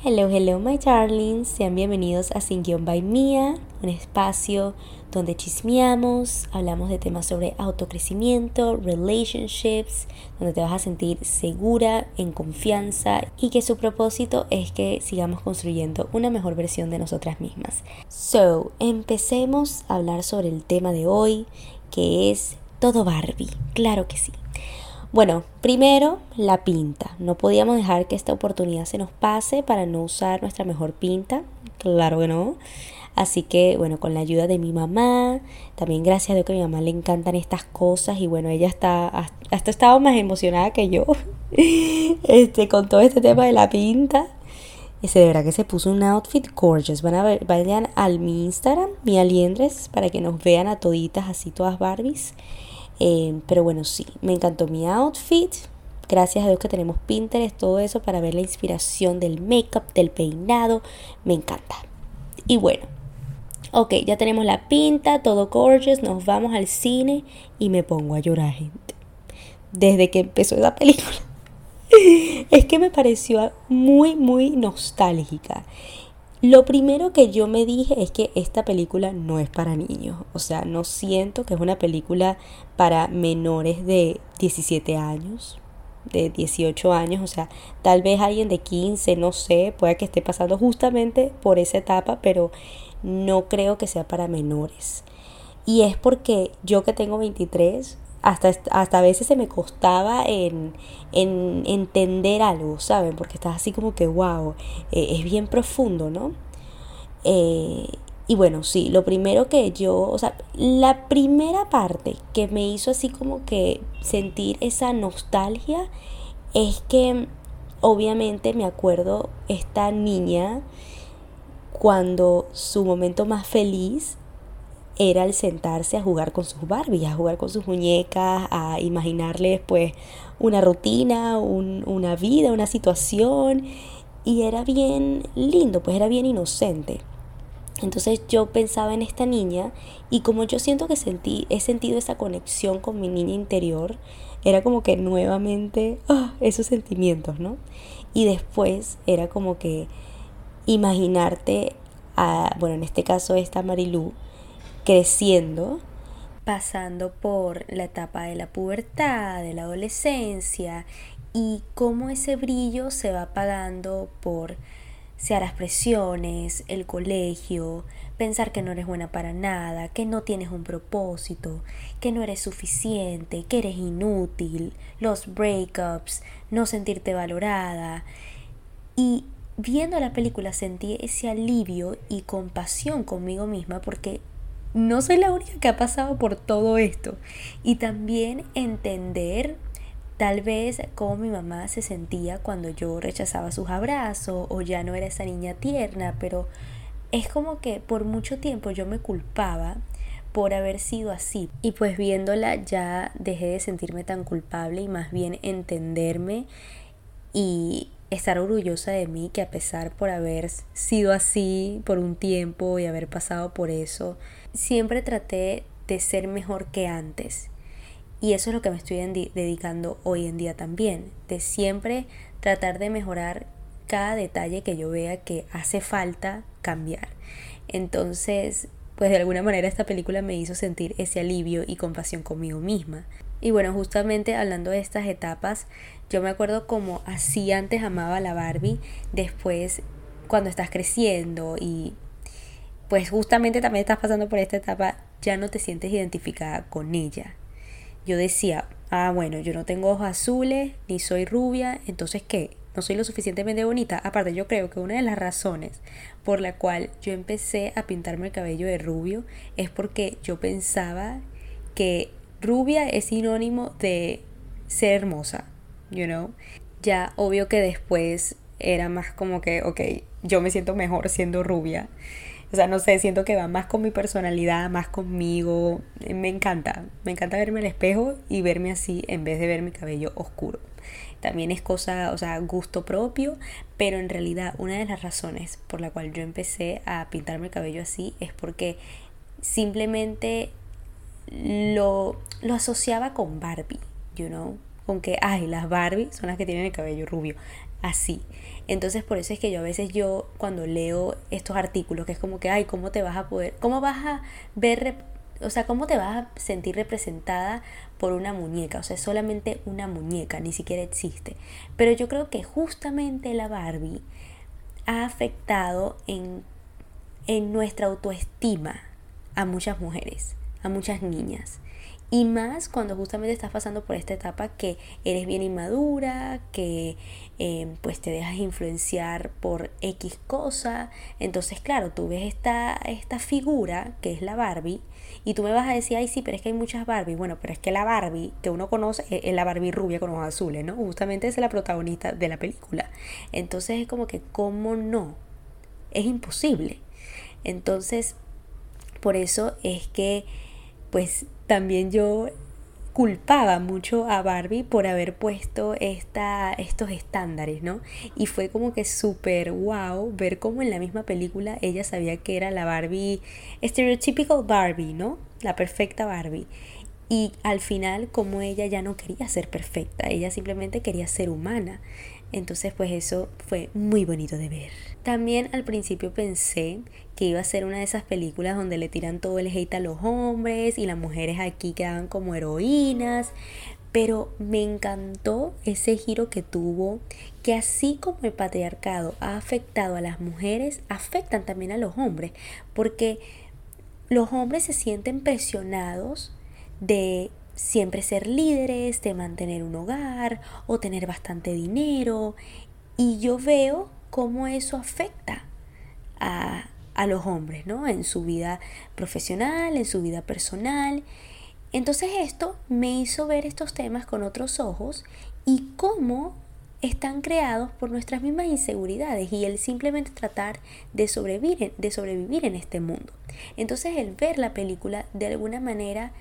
Hello, hello, my darlings. Sean bienvenidos a Sin Guión by Mia, un espacio donde chismeamos, hablamos de temas sobre autocrecimiento, relationships, donde te vas a sentir segura, en confianza y que su propósito es que sigamos construyendo una mejor versión de nosotras mismas. So, empecemos a hablar sobre el tema de hoy, que es todo Barbie. Claro que sí. Bueno, primero la pinta. No podíamos dejar que esta oportunidad se nos pase para no usar nuestra mejor pinta. Claro que no. Así que bueno, con la ayuda de mi mamá, también gracias a Dios que a mi mamá le encantan estas cosas y bueno, ella está hasta estaba más emocionada que yo. Este con todo este tema de la pinta. Ese de verdad que se puso un outfit gorgeous. Van a vayan al mi Instagram, mi aliendres, para que nos vean a toditas así todas Barbies. Eh, pero bueno, sí, me encantó mi outfit. Gracias a Dios que tenemos Pinterest, todo eso para ver la inspiración del make-up, del peinado. Me encanta. Y bueno, ok, ya tenemos la pinta, todo gorgeous. Nos vamos al cine y me pongo a llorar, gente. Desde que empezó esa película. es que me pareció muy, muy nostálgica. Lo primero que yo me dije es que esta película no es para niños. O sea, no siento que es una película para menores de 17 años, de 18 años. O sea, tal vez alguien de 15, no sé, pueda que esté pasando justamente por esa etapa, pero no creo que sea para menores. Y es porque yo que tengo 23, hasta, hasta a veces se me costaba en, en entender algo, ¿saben? Porque estás así como que, wow, eh, es bien profundo, ¿no? Eh, y bueno, sí, lo primero que yo, o sea, la primera parte que me hizo así como que sentir esa nostalgia es que obviamente me acuerdo esta niña cuando su momento más feliz era el sentarse a jugar con sus Barbies, a jugar con sus muñecas, a imaginarles pues una rutina, una vida, una situación. Y era bien lindo, pues era bien inocente. Entonces yo pensaba en esta niña y como yo siento que sentí, he sentido esa conexión con mi niña interior, era como que nuevamente ah, esos sentimientos, ¿no? Y después era como que imaginarte a, bueno, en este caso esta Marilú, creciendo, pasando por la etapa de la pubertad, de la adolescencia y cómo ese brillo se va apagando por sea las presiones, el colegio, pensar que no eres buena para nada, que no tienes un propósito, que no eres suficiente, que eres inútil, los breakups, no sentirte valorada. Y viendo la película sentí ese alivio y compasión conmigo misma porque no soy la única que ha pasado por todo esto. Y también entender tal vez cómo mi mamá se sentía cuando yo rechazaba sus abrazos o ya no era esa niña tierna, pero es como que por mucho tiempo yo me culpaba por haber sido así. Y pues viéndola ya dejé de sentirme tan culpable y más bien entenderme y estar orgullosa de mí que a pesar por haber sido así por un tiempo y haber pasado por eso, siempre traté de ser mejor que antes. Y eso es lo que me estoy dedicando hoy en día también, de siempre tratar de mejorar cada detalle que yo vea que hace falta cambiar. Entonces, pues de alguna manera esta película me hizo sentir ese alivio y compasión conmigo misma. Y bueno, justamente hablando de estas etapas, yo me acuerdo como así antes amaba a la Barbie, después cuando estás creciendo y pues justamente también estás pasando por esta etapa, ya no te sientes identificada con ella. Yo decía, ah, bueno, yo no tengo ojos azules, ni soy rubia, entonces ¿qué? No soy lo suficientemente bonita. Aparte, yo creo que una de las razones por la cual yo empecé a pintarme el cabello de rubio es porque yo pensaba que rubia es sinónimo de ser hermosa, you know. Ya obvio que después era más como que, ok, yo me siento mejor siendo rubia. O sea, no sé, siento que va más con mi personalidad, más conmigo. Me encanta, me encanta verme al espejo y verme así en vez de ver mi cabello oscuro. También es cosa, o sea, gusto propio, pero en realidad una de las razones por la cual yo empecé a pintarme el cabello así es porque simplemente lo, lo asociaba con Barbie, you know, con que, ay, las Barbie son las que tienen el cabello rubio, así. Entonces por eso es que yo a veces yo cuando leo estos artículos, que es como que, ay, ¿cómo te vas a poder, cómo vas a ver, o sea, cómo te vas a sentir representada por una muñeca? O sea, es solamente una muñeca, ni siquiera existe. Pero yo creo que justamente la Barbie ha afectado en, en nuestra autoestima a muchas mujeres, a muchas niñas. Y más cuando justamente estás pasando por esta etapa que eres bien inmadura, que eh, pues te dejas influenciar por X cosa. Entonces, claro, tú ves esta, esta figura que es la Barbie y tú me vas a decir, ay, sí, pero es que hay muchas Barbie. Bueno, pero es que la Barbie que uno conoce es la Barbie rubia con ojos azules, ¿no? Justamente es la protagonista de la película. Entonces es como que, ¿cómo no? Es imposible. Entonces, por eso es que, pues también yo culpaba mucho a Barbie por haber puesto esta, estos estándares, ¿no? Y fue como que súper wow ver cómo en la misma película ella sabía que era la Barbie, stereotypical Barbie, ¿no? La perfecta Barbie. Y al final como ella ya no quería ser perfecta, ella simplemente quería ser humana. Entonces pues eso fue muy bonito de ver. También al principio pensé que iba a ser una de esas películas donde le tiran todo el hate a los hombres y las mujeres aquí quedaban como heroínas. Pero me encantó ese giro que tuvo, que así como el patriarcado ha afectado a las mujeres, afectan también a los hombres, porque los hombres se sienten presionados de siempre ser líderes, de mantener un hogar o tener bastante dinero. Y yo veo cómo eso afecta a, a los hombres, ¿no? En su vida profesional, en su vida personal. Entonces esto me hizo ver estos temas con otros ojos y cómo están creados por nuestras mismas inseguridades y el simplemente tratar de sobrevivir, de sobrevivir en este mundo. Entonces el ver la película de alguna manera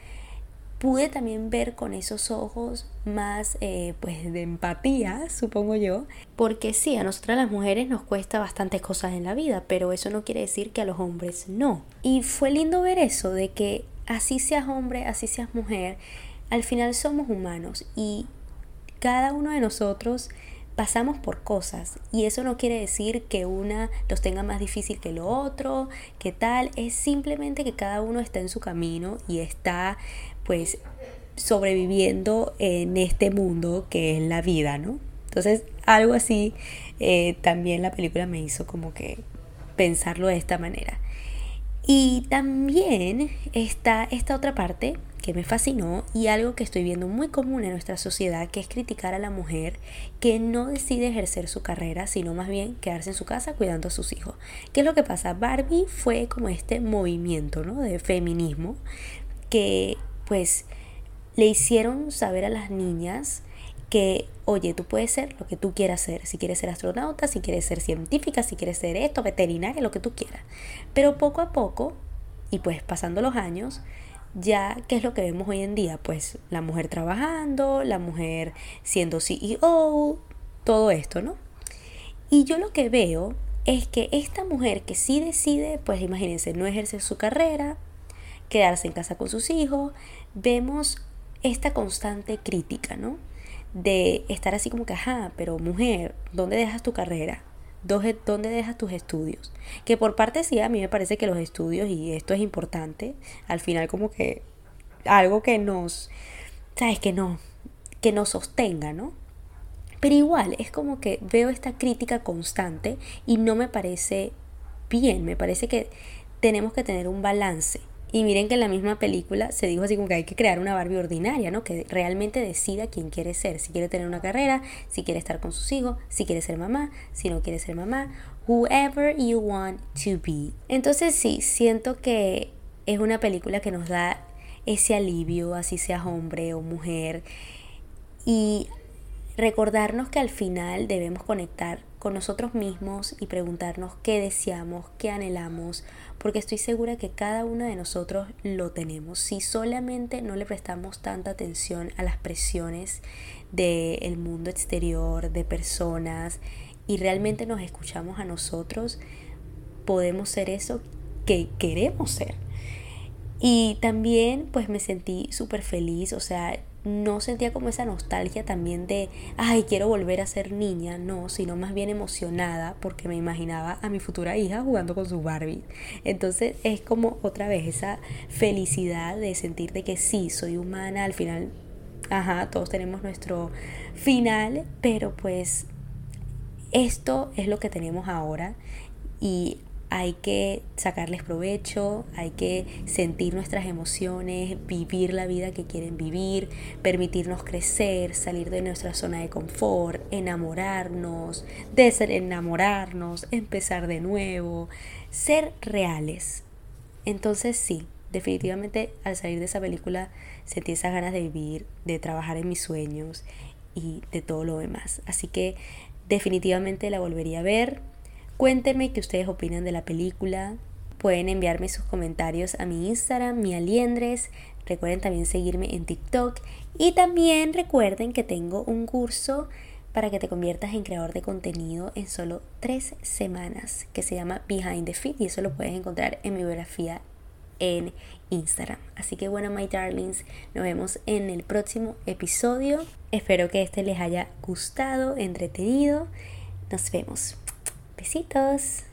pude también ver con esos ojos más eh, pues de empatía, supongo yo, porque sí, a nosotras las mujeres nos cuesta bastantes cosas en la vida, pero eso no quiere decir que a los hombres no. Y fue lindo ver eso, de que así seas hombre, así seas mujer, al final somos humanos y cada uno de nosotros pasamos por cosas y eso no quiere decir que una los tenga más difícil que lo otro, que tal, es simplemente que cada uno está en su camino y está pues sobreviviendo en este mundo que es la vida, ¿no? Entonces algo así eh, también la película me hizo como que pensarlo de esta manera. Y también está esta otra parte que me fascinó y algo que estoy viendo muy común en nuestra sociedad, que es criticar a la mujer que no decide ejercer su carrera, sino más bien quedarse en su casa cuidando a sus hijos. ¿Qué es lo que pasa? Barbie fue como este movimiento ¿no? de feminismo que pues le hicieron saber a las niñas que, oye, tú puedes ser lo que tú quieras ser, si quieres ser astronauta, si quieres ser científica, si quieres ser esto, veterinaria, lo que tú quieras. Pero poco a poco, y pues pasando los años, ya, ¿qué es lo que vemos hoy en día? Pues la mujer trabajando, la mujer siendo CEO, todo esto, ¿no? Y yo lo que veo es que esta mujer que sí decide, pues imagínense, no ejercer su carrera, quedarse en casa con sus hijos, vemos esta constante crítica, ¿no? De estar así como que, ajá, pero mujer, ¿dónde dejas tu carrera? ¿Dónde dejas tus estudios? Que por parte sí, a mí me parece que los estudios, y esto es importante, al final como que algo que nos, ¿sabes? Que no, que nos sostenga, ¿no? Pero igual, es como que veo esta crítica constante y no me parece bien, me parece que tenemos que tener un balance y miren que en la misma película se dijo así como que hay que crear una Barbie ordinaria, ¿no? Que realmente decida quién quiere ser, si quiere tener una carrera, si quiere estar con sus hijos, si quiere ser mamá, si no quiere ser mamá, whoever you want to be. Entonces sí, siento que es una película que nos da ese alivio, así seas hombre o mujer, y recordarnos que al final debemos conectar nosotros mismos y preguntarnos qué deseamos, qué anhelamos, porque estoy segura que cada uno de nosotros lo tenemos. Si solamente no le prestamos tanta atención a las presiones del mundo exterior, de personas, y realmente nos escuchamos a nosotros, podemos ser eso que queremos ser. Y también pues me sentí súper feliz, o sea, no sentía como esa nostalgia también de, ay, quiero volver a ser niña, no, sino más bien emocionada porque me imaginaba a mi futura hija jugando con su Barbie. Entonces es como otra vez esa felicidad de sentir de que sí, soy humana, al final, ajá, todos tenemos nuestro final, pero pues esto es lo que tenemos ahora y hay que sacarles provecho, hay que sentir nuestras emociones, vivir la vida que quieren vivir, permitirnos crecer, salir de nuestra zona de confort, enamorarnos, desenamorarnos, empezar de nuevo, ser reales. Entonces sí, definitivamente al salir de esa película sentí esas ganas de vivir, de trabajar en mis sueños y de todo lo demás. Así que definitivamente la volvería a ver Cuéntenme qué ustedes opinan de la película. Pueden enviarme sus comentarios a mi Instagram, mi aliendres. Recuerden también seguirme en TikTok. Y también recuerden que tengo un curso para que te conviertas en creador de contenido en solo tres semanas que se llama Behind the Feed y eso lo puedes encontrar en mi biografía en Instagram. Así que bueno, my darlings, nos vemos en el próximo episodio. Espero que este les haya gustado, entretenido. Nos vemos. Besitos.